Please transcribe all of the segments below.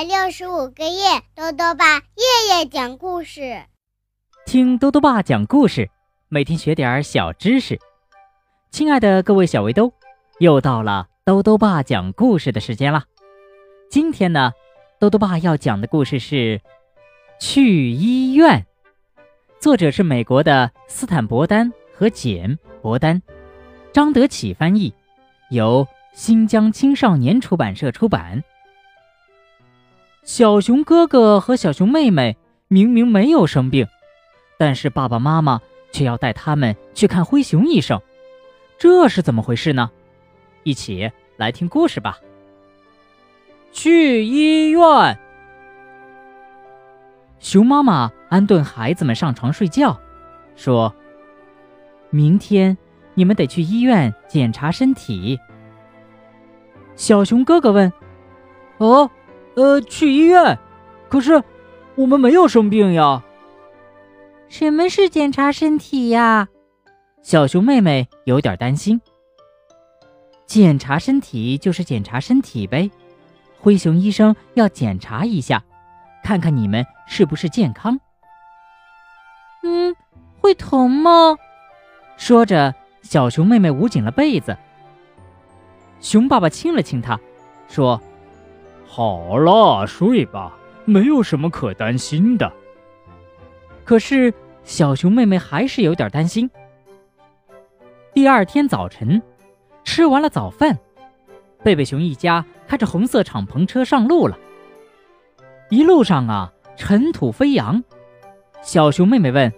百六十五个夜，兜兜爸夜夜讲故事，听兜兜爸讲故事，每天学点小知识。亲爱的各位小围兜，又到了兜兜爸讲故事的时间了。今天呢，兜兜爸要讲的故事是《去医院》，作者是美国的斯坦伯丹和简伯丹，张德启翻译，由新疆青少年出版社出版。小熊哥哥和小熊妹妹明明没有生病，但是爸爸妈妈却要带他们去看灰熊医生，这是怎么回事呢？一起来听故事吧。去医院。熊妈妈安顿孩子们上床睡觉，说：“明天你们得去医院检查身体。”小熊哥哥问：“哦？”呃，去医院，可是我们没有生病呀。什么是检查身体呀？小熊妹妹有点担心。检查身体就是检查身体呗，灰熊医生要检查一下，看看你们是不是健康。嗯，会疼吗？说着，小熊妹妹捂紧了被子。熊爸爸亲了亲她，说。好了，睡吧，没有什么可担心的。可是小熊妹妹还是有点担心。第二天早晨，吃完了早饭，贝贝熊一家开着红色敞篷车上路了。一路上啊，尘土飞扬。小熊妹妹问：“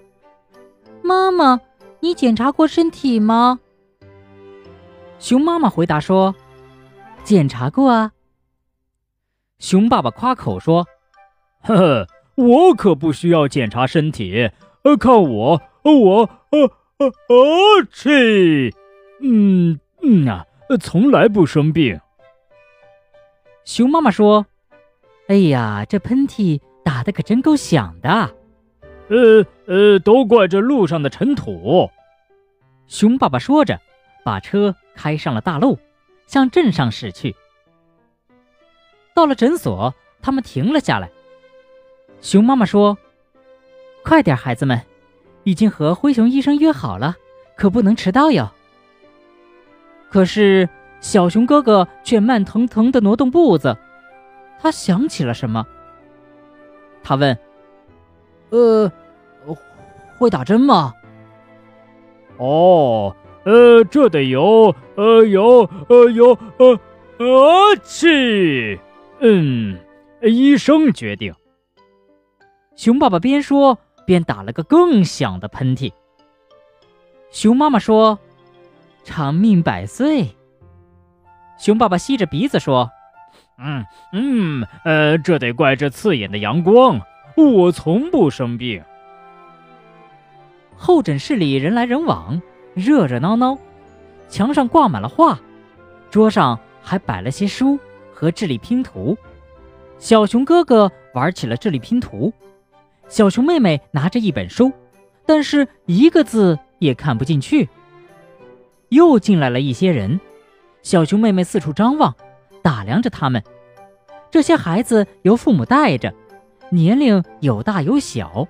妈妈，你检查过身体吗？”熊妈妈回答说：“检查过啊。”熊爸爸夸口说：“呵呵，我可不需要检查身体。呃，看我，我，呃，呃，呃，去，嗯嗯啊，从来不生病。”熊妈妈说：“哎呀，这喷嚏打的可真够响的。”呃呃，都怪这路上的尘土。熊爸爸说着，把车开上了大路，向镇上驶去。到了诊所，他们停了下来。熊妈妈说：“快点，孩子们，已经和灰熊医生约好了，可不能迟到哟。”可是小熊哥哥却慢腾腾地挪动步子，他想起了什么。他问：“呃，会打针吗？”“哦，呃，这得由……呃，由……呃，由……呃，呃，去。”嗯，医生决定。熊爸爸边说边打了个更响的喷嚏。熊妈妈说：“长命百岁。”熊爸爸吸着鼻子说：“嗯嗯，呃，这得怪这刺眼的阳光。我从不生病。”候诊室里人来人往，热热闹闹，墙上挂满了画，桌上还摆了些书。和智力拼图，小熊哥哥玩起了智力拼图，小熊妹妹拿着一本书，但是一个字也看不进去。又进来了一些人，小熊妹妹四处张望，打量着他们。这些孩子由父母带着，年龄有大有小，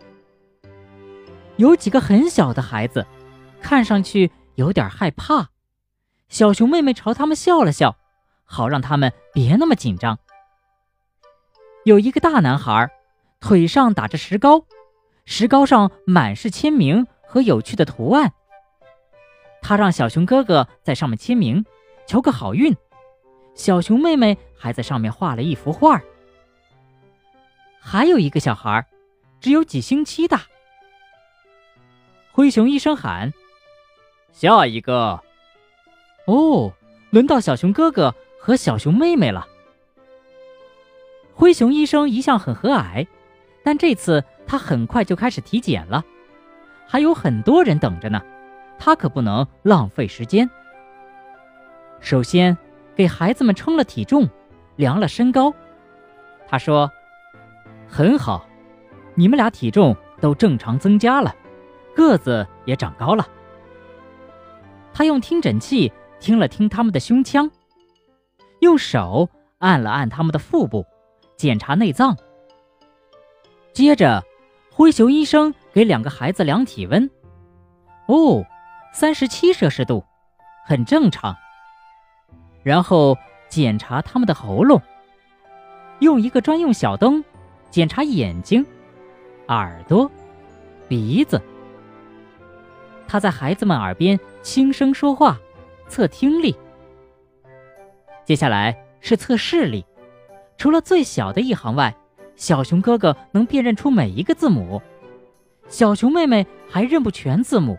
有几个很小的孩子，看上去有点害怕。小熊妹妹朝他们笑了笑。好让他们别那么紧张。有一个大男孩，腿上打着石膏，石膏上满是签名和有趣的图案。他让小熊哥哥在上面签名，求个好运。小熊妹妹还在上面画了一幅画。还有一个小孩，只有几星期大。灰熊医生喊：“下一个！”哦，轮到小熊哥哥。和小熊妹妹了。灰熊医生一向很和蔼，但这次他很快就开始体检了，还有很多人等着呢，他可不能浪费时间。首先给孩子们称了体重，量了身高。他说：“很好，你们俩体重都正常增加了，个子也长高了。”他用听诊器听了听他们的胸腔。用手按了按他们的腹部，检查内脏。接着，灰熊医生给两个孩子量体温。哦，三十七摄氏度，很正常。然后检查他们的喉咙，用一个专用小灯检查眼睛、耳朵、鼻子。他在孩子们耳边轻声说话，测听力。接下来是测视力，除了最小的一行外，小熊哥哥能辨认出每一个字母，小熊妹妹还认不全字母。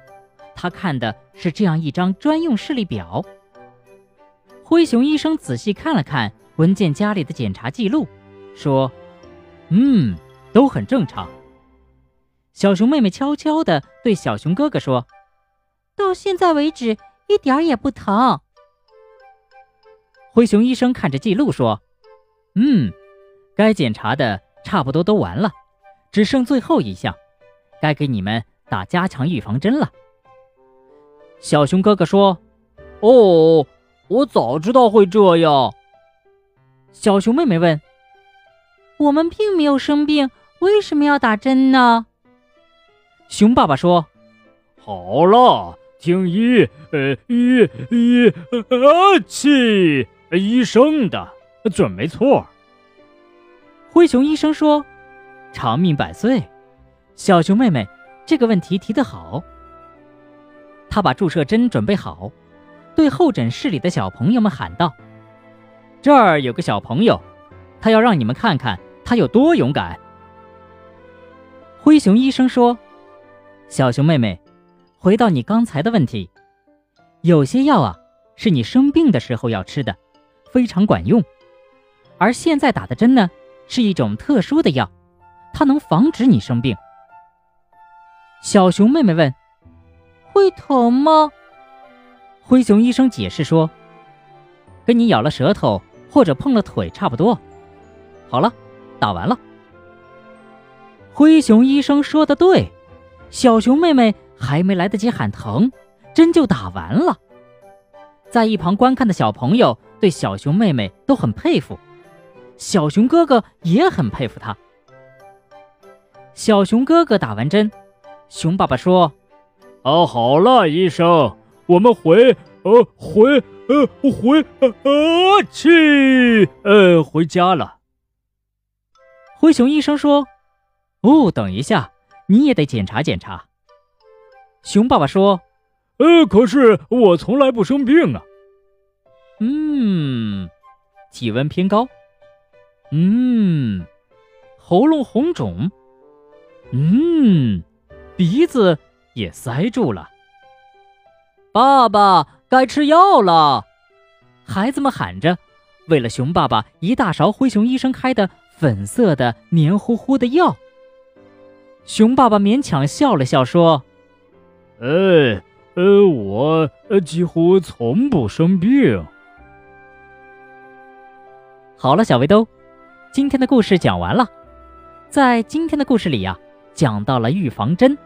他看的是这样一张专用视力表。灰熊医生仔细看了看文件夹里的检查记录，说：“嗯，都很正常。”小熊妹妹悄悄地对小熊哥哥说：“到现在为止，一点也不疼。”灰熊医生看着记录说：“嗯，该检查的差不多都完了，只剩最后一项，该给你们打加强预防针了。”小熊哥哥说：“哦，我早知道会这样。”小熊妹妹问：“我们并没有生病，为什么要打针呢？”熊爸爸说：“好了，听医，呃，医医啊气，医生的准没错。”灰熊医生说：“长命百岁。”小熊妹妹，这个问题提得好。他把注射针准备好，对候诊室里的小朋友们喊道：“这儿有个小朋友，他要让你们看看他有多勇敢。”灰熊医生说：“小熊妹妹，回到你刚才的问题，有些药啊是你生病的时候要吃的，非常管用；而现在打的针呢是一种特殊的药，它能防止你生病。”小熊妹妹问。会疼吗？灰熊医生解释说：“跟你咬了舌头或者碰了腿差不多。”好了，打完了。灰熊医生说的对，小熊妹妹还没来得及喊疼，针就打完了。在一旁观看的小朋友对小熊妹妹都很佩服，小熊哥哥也很佩服他。小熊哥哥打完针，熊爸爸说。啊，好了，医生，我们回，呃，回，呃，回，呃，去，呃，回家了。灰熊医生说：“哦，等一下，你也得检查检查。”熊爸爸说：“呃，可是我从来不生病啊。”嗯，嗯体温偏高。嗯，喉咙红肿。嗯，鼻子。也塞住了。爸爸，该吃药了！孩子们喊着，喂了熊爸爸一大勺灰熊医生开的粉色的黏糊糊的药。熊爸爸勉强笑了笑说：“呃呃，我几乎从不生病。”好了，小围兜，今天的故事讲完了。在今天的故事里呀，讲到了预防针。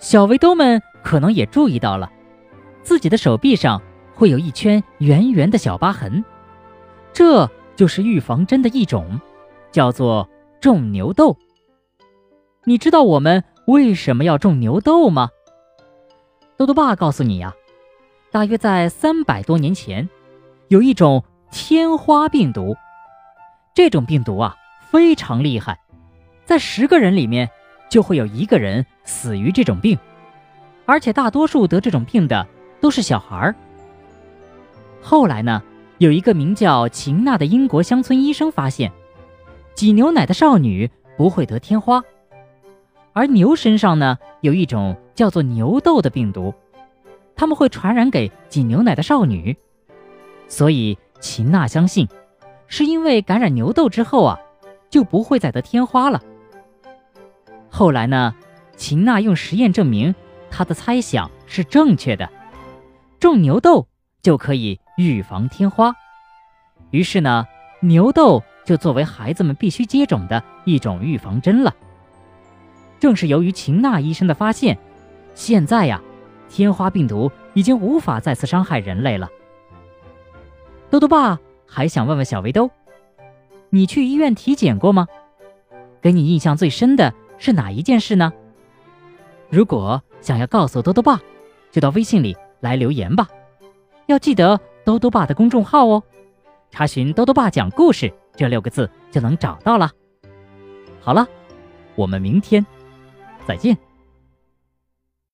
小围兜们可能也注意到了，自己的手臂上会有一圈圆圆的小疤痕，这就是预防针的一种，叫做种牛痘。你知道我们为什么要种牛痘吗？豆豆爸告诉你呀，大约在三百多年前，有一种天花病毒，这种病毒啊非常厉害，在十个人里面。就会有一个人死于这种病，而且大多数得这种病的都是小孩儿。后来呢，有一个名叫秦娜的英国乡村医生发现，挤牛奶的少女不会得天花，而牛身上呢有一种叫做牛痘的病毒，他们会传染给挤牛奶的少女。所以秦娜相信，是因为感染牛痘之后啊，就不会再得天花了。后来呢，秦娜用实验证明她的猜想是正确的，种牛痘就可以预防天花。于是呢，牛痘就作为孩子们必须接种的一种预防针了。正是由于秦娜医生的发现，现在呀，天花病毒已经无法再次伤害人类了。豆豆爸还想问问小围兜，你去医院体检过吗？给你印象最深的是哪一件事呢？如果想要告诉兜兜爸，就到微信里来留言吧。要记得兜兜爸的公众号哦，查询“兜兜爸讲故事”这六个字就能找到了。好了，我们明天再见。